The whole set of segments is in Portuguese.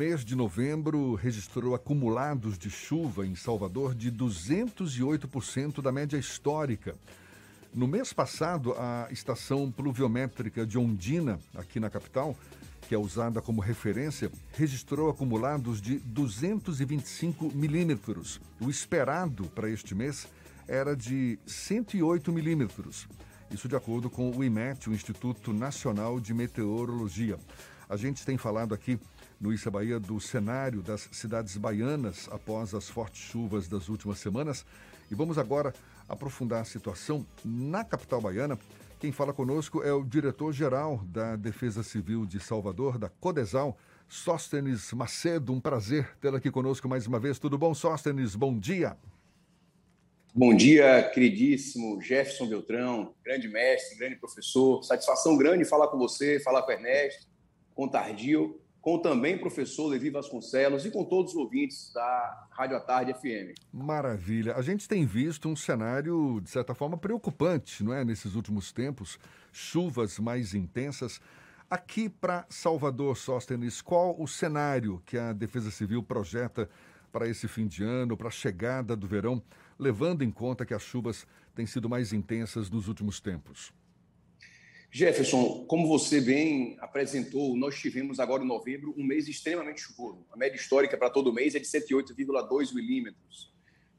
mês de novembro registrou acumulados de chuva em Salvador de 208% da média histórica. No mês passado, a estação pluviométrica de Ondina, aqui na capital, que é usada como referência, registrou acumulados de 225 milímetros. O esperado para este mês era de 108 milímetros. Isso de acordo com o IMET, o Instituto Nacional de Meteorologia. A gente tem falado aqui no Issa Bahia do cenário das cidades baianas após as fortes chuvas das últimas semanas. E vamos agora aprofundar a situação na capital baiana. Quem fala conosco é o diretor-geral da Defesa Civil de Salvador, da Codesal, Sóstenes Macedo. Um prazer tê-lo aqui conosco mais uma vez. Tudo bom, Sóstenes? Bom dia. Bom dia, queridíssimo Jefferson Beltrão, grande mestre, grande professor. Satisfação grande falar com você, falar com o Ernesto, com Tardio com também o professor Levi Vasconcelos e com todos os ouvintes da Rádio à Tarde FM. Maravilha. A gente tem visto um cenário, de certa forma, preocupante, não é? Nesses últimos tempos, chuvas mais intensas. Aqui para Salvador, Sóstenes, qual o cenário que a Defesa Civil projeta para esse fim de ano, para a chegada do verão, levando em conta que as chuvas têm sido mais intensas nos últimos tempos? Jefferson, como você bem apresentou, nós tivemos agora em novembro um mês extremamente chuvoso. A média histórica para todo mês é de 108,2 milímetros.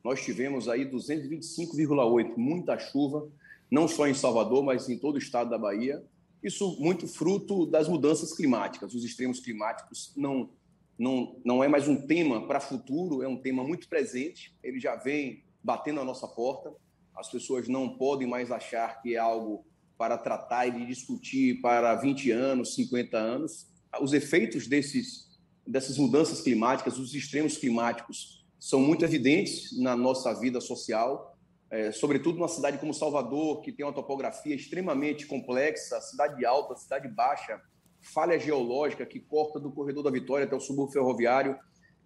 Nós tivemos aí 225,8, muita chuva, não só em Salvador, mas em todo o estado da Bahia. Isso muito fruto das mudanças climáticas. Os extremos climáticos não, não, não é mais um tema para futuro, é um tema muito presente. Ele já vem batendo a nossa porta. As pessoas não podem mais achar que é algo para tratar e discutir para 20 anos, 50 anos. Os efeitos desses, dessas mudanças climáticas, os extremos climáticos, são muito evidentes na nossa vida social, é, sobretudo numa cidade como Salvador, que tem uma topografia extremamente complexa, cidade alta, cidade baixa, falha geológica que corta do corredor da Vitória até o subúrbio ferroviário.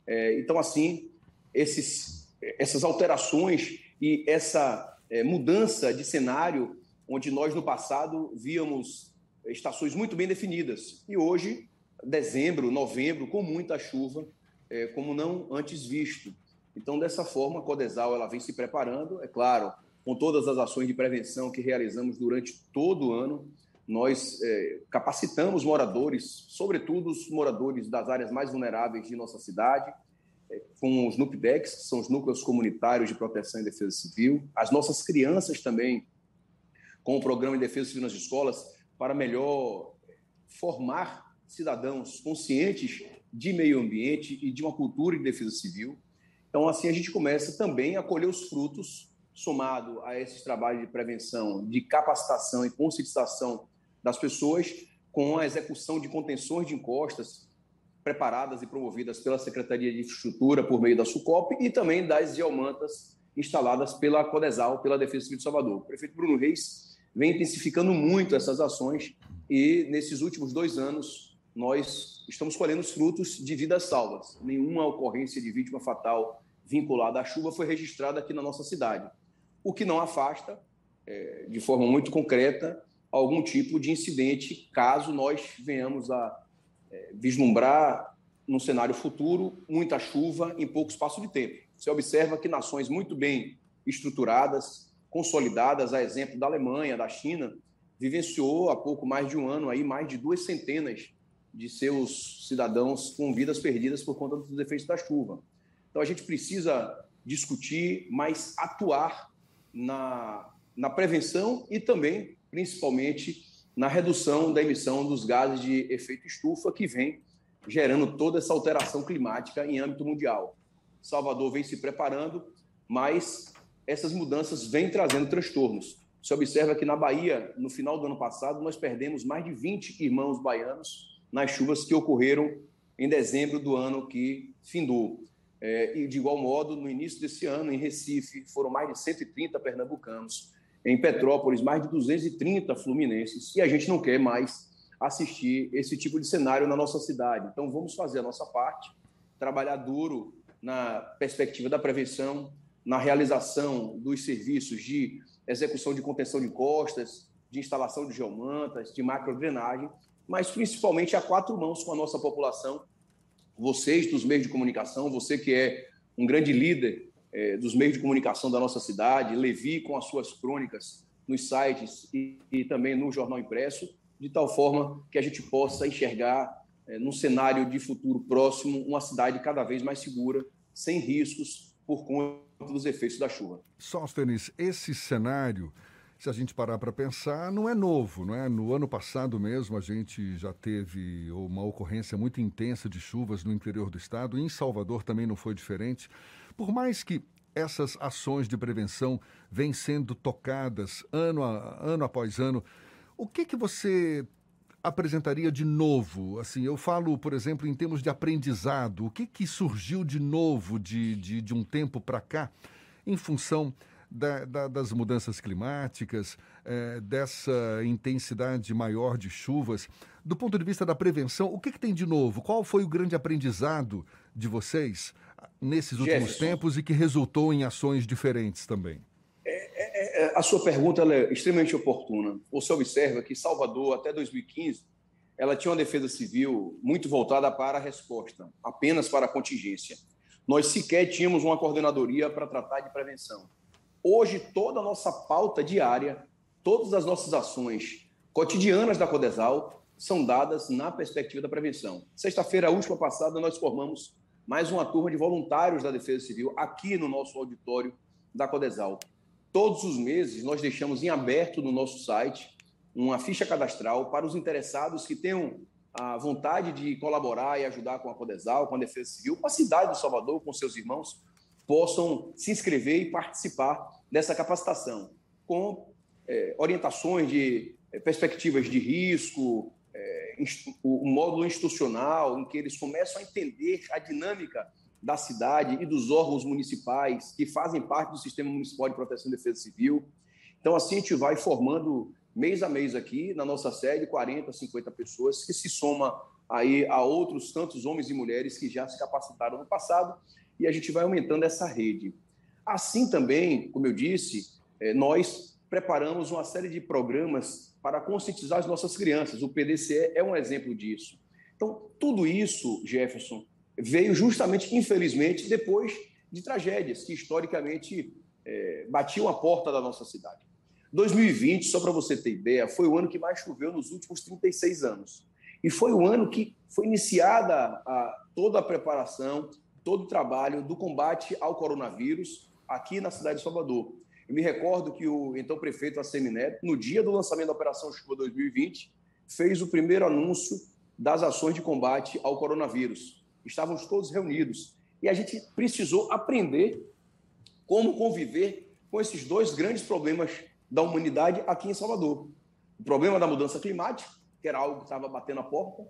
É, então, assim, esses, essas alterações e essa é, mudança de cenário onde nós no passado víamos estações muito bem definidas e hoje dezembro, novembro com muita chuva, é, como não antes visto. Então dessa forma a Codesal ela vem se preparando, é claro, com todas as ações de prevenção que realizamos durante todo o ano, nós é, capacitamos moradores, sobretudo os moradores das áreas mais vulneráveis de nossa cidade, é, com os NUPDECs, que são os núcleos comunitários de proteção e defesa civil, as nossas crianças também com o programa de defesa civil nas escolas para melhor formar cidadãos conscientes de meio ambiente e de uma cultura de defesa civil. Então, assim, a gente começa também a colher os frutos, somado a esses trabalhos de prevenção, de capacitação e conscientização das pessoas, com a execução de contenções de encostas preparadas e promovidas pela Secretaria de Infraestrutura por meio da SUCOP e também das geomantas instaladas pela Codesal, pela Defesa Civil de Salvador. Prefeito Bruno Reis vem intensificando muito essas ações e nesses últimos dois anos nós estamos colhendo os frutos de vidas salvas. Nenhuma ocorrência de vítima fatal vinculada à chuva foi registrada aqui na nossa cidade, o que não afasta, é, de forma muito concreta, algum tipo de incidente, caso nós venhamos a é, vislumbrar num cenário futuro muita chuva em pouco espaço de tempo. Você observa que nações muito bem estruturadas, consolidadas, a exemplo da Alemanha, da China, vivenciou há pouco mais de um ano aí mais de duas centenas de seus cidadãos com vidas perdidas por conta dos efeitos da chuva. Então a gente precisa discutir, mas atuar na, na prevenção e também, principalmente, na redução da emissão dos gases de efeito estufa que vem gerando toda essa alteração climática em âmbito mundial. Salvador vem se preparando, mas essas mudanças vêm trazendo transtornos. Se observa que na Bahia, no final do ano passado, nós perdemos mais de 20 irmãos baianos nas chuvas que ocorreram em dezembro do ano que findou. É, e, de igual modo, no início desse ano, em Recife, foram mais de 130 pernambucanos. Em Petrópolis, mais de 230 fluminenses. E a gente não quer mais assistir esse tipo de cenário na nossa cidade. Então, vamos fazer a nossa parte, trabalhar duro na perspectiva da prevenção, na realização dos serviços de execução de contenção de encostas, de instalação de geomantas, de macrodrenagem, mas principalmente a quatro mãos com a nossa população. Vocês dos meios de comunicação, você que é um grande líder é, dos meios de comunicação da nossa cidade, Levi com as suas crônicas nos sites e, e também no jornal impresso, de tal forma que a gente possa enxergar, é, num cenário de futuro próximo, uma cidade cada vez mais segura, sem riscos por conta dos efeitos da chuva. Sóstenes, esse cenário se a gente parar para pensar, não é novo, não é? No ano passado mesmo a gente já teve uma ocorrência muito intensa de chuvas no interior do estado, e em Salvador também não foi diferente. Por mais que essas ações de prevenção vêm sendo tocadas ano, a, ano após ano, o que que você apresentaria de novo? Assim, eu falo, por exemplo, em termos de aprendizado, o que que surgiu de novo de, de, de um tempo para cá em função da, da, das mudanças climáticas, é, dessa intensidade maior de chuvas. Do ponto de vista da prevenção, o que, que tem de novo? Qual foi o grande aprendizado de vocês nesses últimos Jefferson, tempos e que resultou em ações diferentes também? É, é, a sua pergunta é extremamente oportuna. Você observa que Salvador, até 2015, ela tinha uma defesa civil muito voltada para a resposta, apenas para a contingência. Nós sequer tínhamos uma coordenadoria para tratar de prevenção. Hoje, toda a nossa pauta diária, todas as nossas ações cotidianas da Codesal são dadas na perspectiva da prevenção. Sexta-feira, última passada, nós formamos mais uma turma de voluntários da Defesa Civil aqui no nosso auditório da Codesal. Todos os meses, nós deixamos em aberto no nosso site uma ficha cadastral para os interessados que tenham a vontade de colaborar e ajudar com a Codesal, com a Defesa Civil, com a cidade do Salvador, com seus irmãos, possam se inscrever e participar dessa capacitação, com é, orientações de é, perspectivas de risco, é, o, o módulo institucional, em que eles começam a entender a dinâmica da cidade e dos órgãos municipais que fazem parte do Sistema Municipal de Proteção e Defesa Civil. Então, assim, a gente vai formando mês a mês aqui na nossa sede 40, 50 pessoas, que se soma aí a outros tantos homens e mulheres que já se capacitaram no passado e a gente vai aumentando essa rede. Assim também, como eu disse, eh, nós preparamos uma série de programas para conscientizar as nossas crianças. O PDCE é um exemplo disso. Então, tudo isso, Jefferson, veio justamente, infelizmente, depois de tragédias que historicamente é, batiam a porta da nossa cidade. 2020, só para você ter ideia, foi o ano que mais choveu nos últimos 36 anos. E foi o ano que foi iniciada a, toda a preparação, todo o trabalho do combate ao coronavírus aqui na cidade de Salvador. Eu me recordo que o então prefeito Assemineto, no dia do lançamento da Operação Chuva 2020, fez o primeiro anúncio das ações de combate ao coronavírus. Estávamos todos reunidos e a gente precisou aprender como conviver com esses dois grandes problemas da humanidade aqui em Salvador. O problema da mudança climática, que era algo que estava batendo a porta,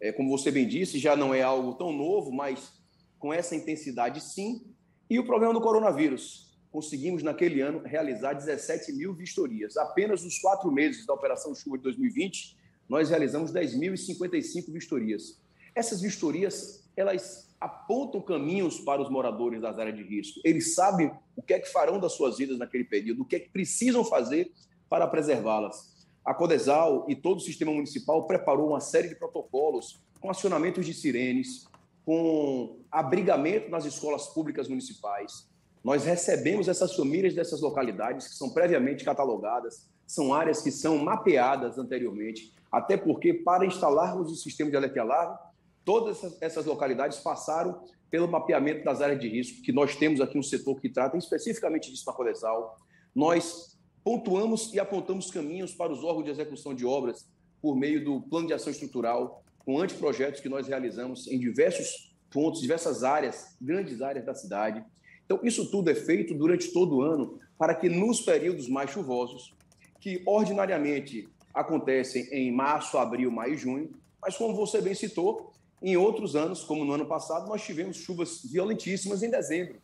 é, como você bem disse, já não é algo tão novo, mas com essa intensidade, sim. E o problema do coronavírus. Conseguimos, naquele ano, realizar 17 mil vistorias. Apenas nos quatro meses da Operação Chuva de 2020, nós realizamos 10.055 vistorias. Essas vistorias, elas apontam caminhos para os moradores das áreas de risco. Eles sabem o que é que farão das suas vidas naquele período, o que é que precisam fazer para preservá-las. A Codesal e todo o sistema municipal preparou uma série de protocolos com acionamentos de sirenes, com abrigamento nas escolas públicas municipais. Nós recebemos essas famílias dessas localidades que são previamente catalogadas, são áreas que são mapeadas anteriormente, até porque para instalarmos o sistema de alerta alarme, todas essas localidades passaram pelo mapeamento das áreas de risco, que nós temos aqui um setor que trata especificamente disso na Codesal. Nós pontuamos e apontamos caminhos para os órgãos de execução de obras por meio do plano de ação estrutural, com anteprojetos que nós realizamos em diversos pontos, diversas áreas, grandes áreas da cidade. Então, isso tudo é feito durante todo o ano para que nos períodos mais chuvosos, que ordinariamente acontecem em março, abril, maio e junho, mas como você bem citou, em outros anos, como no ano passado, nós tivemos chuvas violentíssimas em dezembro.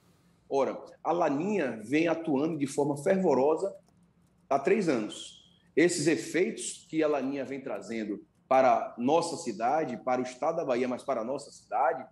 Ora, a Laninha vem atuando de forma fervorosa há três anos. Esses efeitos que a Laninha vem trazendo para nossa cidade, para o estado da Bahia, mas para a nossa cidade,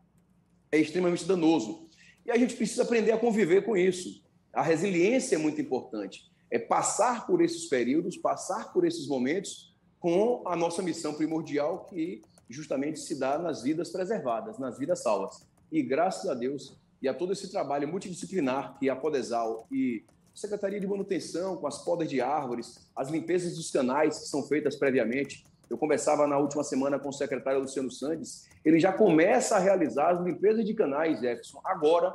é extremamente danoso. E a gente precisa aprender a conviver com isso. A resiliência é muito importante. É passar por esses períodos, passar por esses momentos com a nossa missão primordial, que justamente se dá nas vidas preservadas, nas vidas salvas. E graças a Deus e a todo esse trabalho multidisciplinar que a Podesal e a Secretaria de Manutenção, com as podas de árvores, as limpezas dos canais que são feitas previamente. Eu conversava na última semana com o secretário Luciano Sandes, ele já começa a realizar as limpezas de canais, Jefferson, agora,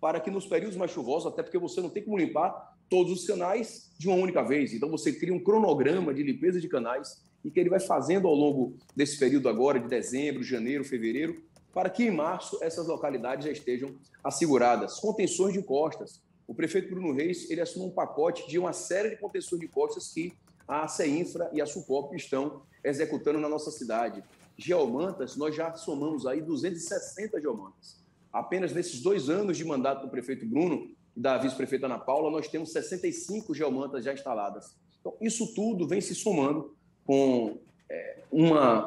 para que nos períodos mais chuvosos, até porque você não tem como limpar todos os canais de uma única vez. Então você cria um cronograma de limpeza de canais e que ele vai fazendo ao longo desse período agora, de dezembro, janeiro, fevereiro, para que em março essas localidades já estejam asseguradas. Contenções de costas. O prefeito Bruno Reis ele assumiu um pacote de uma série de contenções de costas que a CEINFRA e a SUCOP estão executando na nossa cidade. Geomantas, nós já somamos aí 260 geomantas. Apenas nesses dois anos de mandato do prefeito Bruno e da vice-prefeita Ana Paula, nós temos 65 geomantas já instaladas. Então, isso tudo vem se somando com é, uma,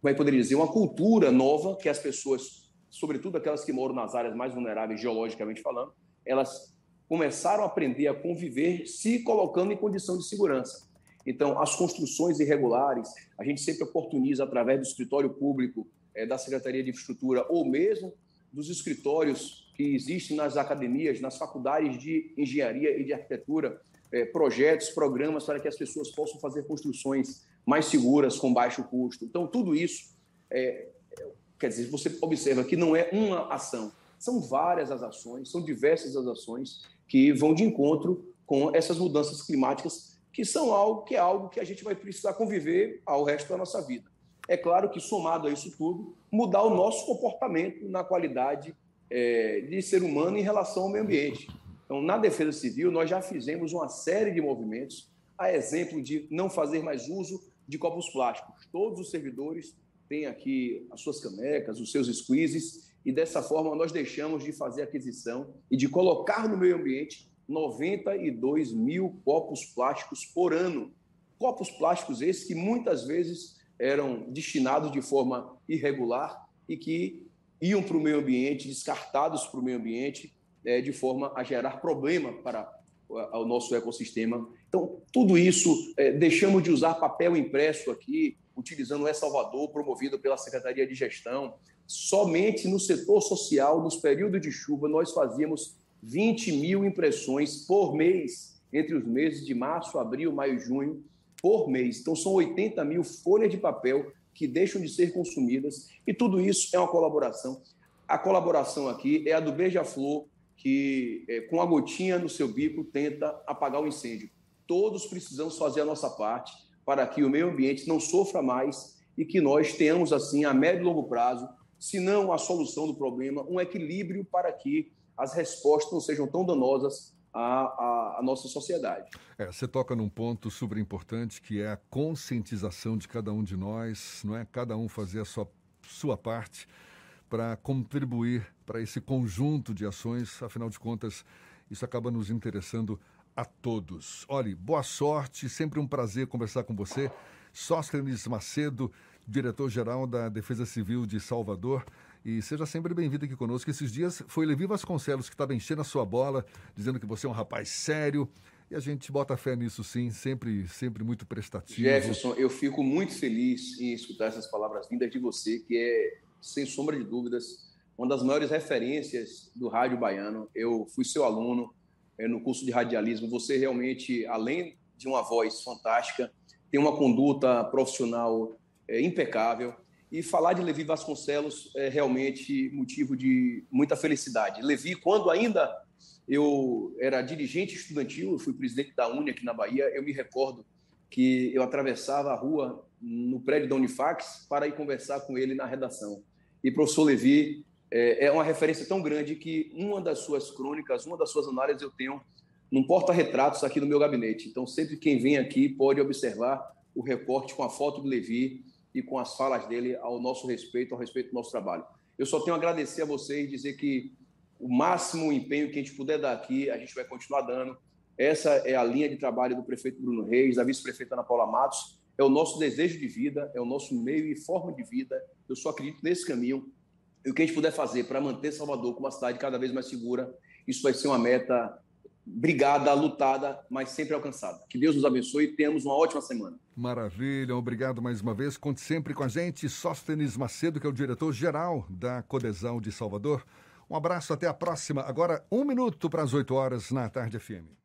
como é que poderia dizer, uma cultura nova que as pessoas, sobretudo aquelas que moram nas áreas mais vulneráveis geologicamente falando, elas começaram a aprender a conviver se colocando em condição de segurança. Então, as construções irregulares, a gente sempre oportuniza através do escritório público é, da Secretaria de Infraestrutura ou mesmo dos escritórios que existem nas academias, nas faculdades de engenharia e de arquitetura, é, projetos, programas para que as pessoas possam fazer construções mais seguras, com baixo custo. Então, tudo isso, é, quer dizer, você observa que não é uma ação, são várias as ações, são diversas as ações que vão de encontro com essas mudanças climáticas, que são algo que é algo que a gente vai precisar conviver ao resto da nossa vida. É claro que, somado a isso tudo, mudar o nosso comportamento na qualidade é, de ser humano em relação ao meio ambiente. Então, na Defesa Civil, nós já fizemos uma série de movimentos, a exemplo de não fazer mais uso de copos plásticos. Todos os servidores têm aqui as suas canecas, os seus squeezes, e dessa forma nós deixamos de fazer aquisição e de colocar no meio ambiente 92 mil copos plásticos por ano. Copos plásticos esses que muitas vezes eram destinados de forma irregular e que iam para o meio ambiente, descartados para o meio ambiente, é, de forma a gerar problema para o nosso ecossistema então, tudo isso, é, deixamos de usar papel impresso aqui, utilizando o E-Salvador, promovido pela Secretaria de Gestão. Somente no setor social, nos períodos de chuva, nós fazíamos 20 mil impressões por mês, entre os meses de março, abril, maio e junho, por mês. Então, são 80 mil folhas de papel que deixam de ser consumidas, e tudo isso é uma colaboração. A colaboração aqui é a do Beija-Flor, que, é, com a gotinha no seu bico, tenta apagar o incêndio todos precisamos fazer a nossa parte para que o meio ambiente não sofra mais e que nós tenhamos, assim, a médio e longo prazo, se não a solução do problema, um equilíbrio para que as respostas não sejam tão danosas à, à, à nossa sociedade. É, você toca num ponto super importante que é a conscientização de cada um de nós, não é? Cada um fazer a sua, sua parte para contribuir para esse conjunto de ações, afinal de contas, isso acaba nos interessando a todos. Olhe, boa sorte, sempre um prazer conversar com você. Sóstenes Macedo, diretor-geral da Defesa Civil de Salvador. E seja sempre bem-vindo aqui conosco. Esses dias foi Levi Vasconcelos que estava enchendo a sua bola, dizendo que você é um rapaz sério. E a gente bota fé nisso sim, sempre, sempre muito prestativo. Jefferson, eu fico muito feliz em escutar essas palavras vindas de você, que é, sem sombra de dúvidas, uma das maiores referências do rádio baiano. Eu fui seu aluno, no curso de radialismo, você realmente, além de uma voz fantástica, tem uma conduta profissional é, impecável. E falar de Levi Vasconcelos é realmente motivo de muita felicidade. Levi, quando ainda eu era dirigente estudantil, eu fui presidente da UNE aqui na Bahia, eu me recordo que eu atravessava a rua no prédio da Unifax para ir conversar com ele na redação. E professor Levi é, é uma referência tão grande que uma das suas crônicas, uma das suas análises eu tenho num porta-retratos aqui no meu gabinete. Então, sempre quem vem aqui pode observar o recorte com a foto do Levi e com as falas dele ao nosso respeito, ao respeito do nosso trabalho. Eu só tenho a agradecer a vocês e dizer que o máximo empenho que a gente puder dar aqui, a gente vai continuar dando. Essa é a linha de trabalho do prefeito Bruno Reis, da vice-prefeita Ana Paula Matos. É o nosso desejo de vida, é o nosso meio e forma de vida. Eu só acredito nesse caminho o que a gente puder fazer para manter Salvador como uma cidade cada vez mais segura, isso vai ser uma meta brigada, lutada, mas sempre alcançada. Que Deus nos abençoe e tenhamos uma ótima semana. Maravilha, obrigado mais uma vez. Conte sempre com a gente. Sóstenes Macedo, que é o diretor-geral da Codesal de Salvador. Um abraço, até a próxima. Agora, um minuto para as 8 horas na tarde FM.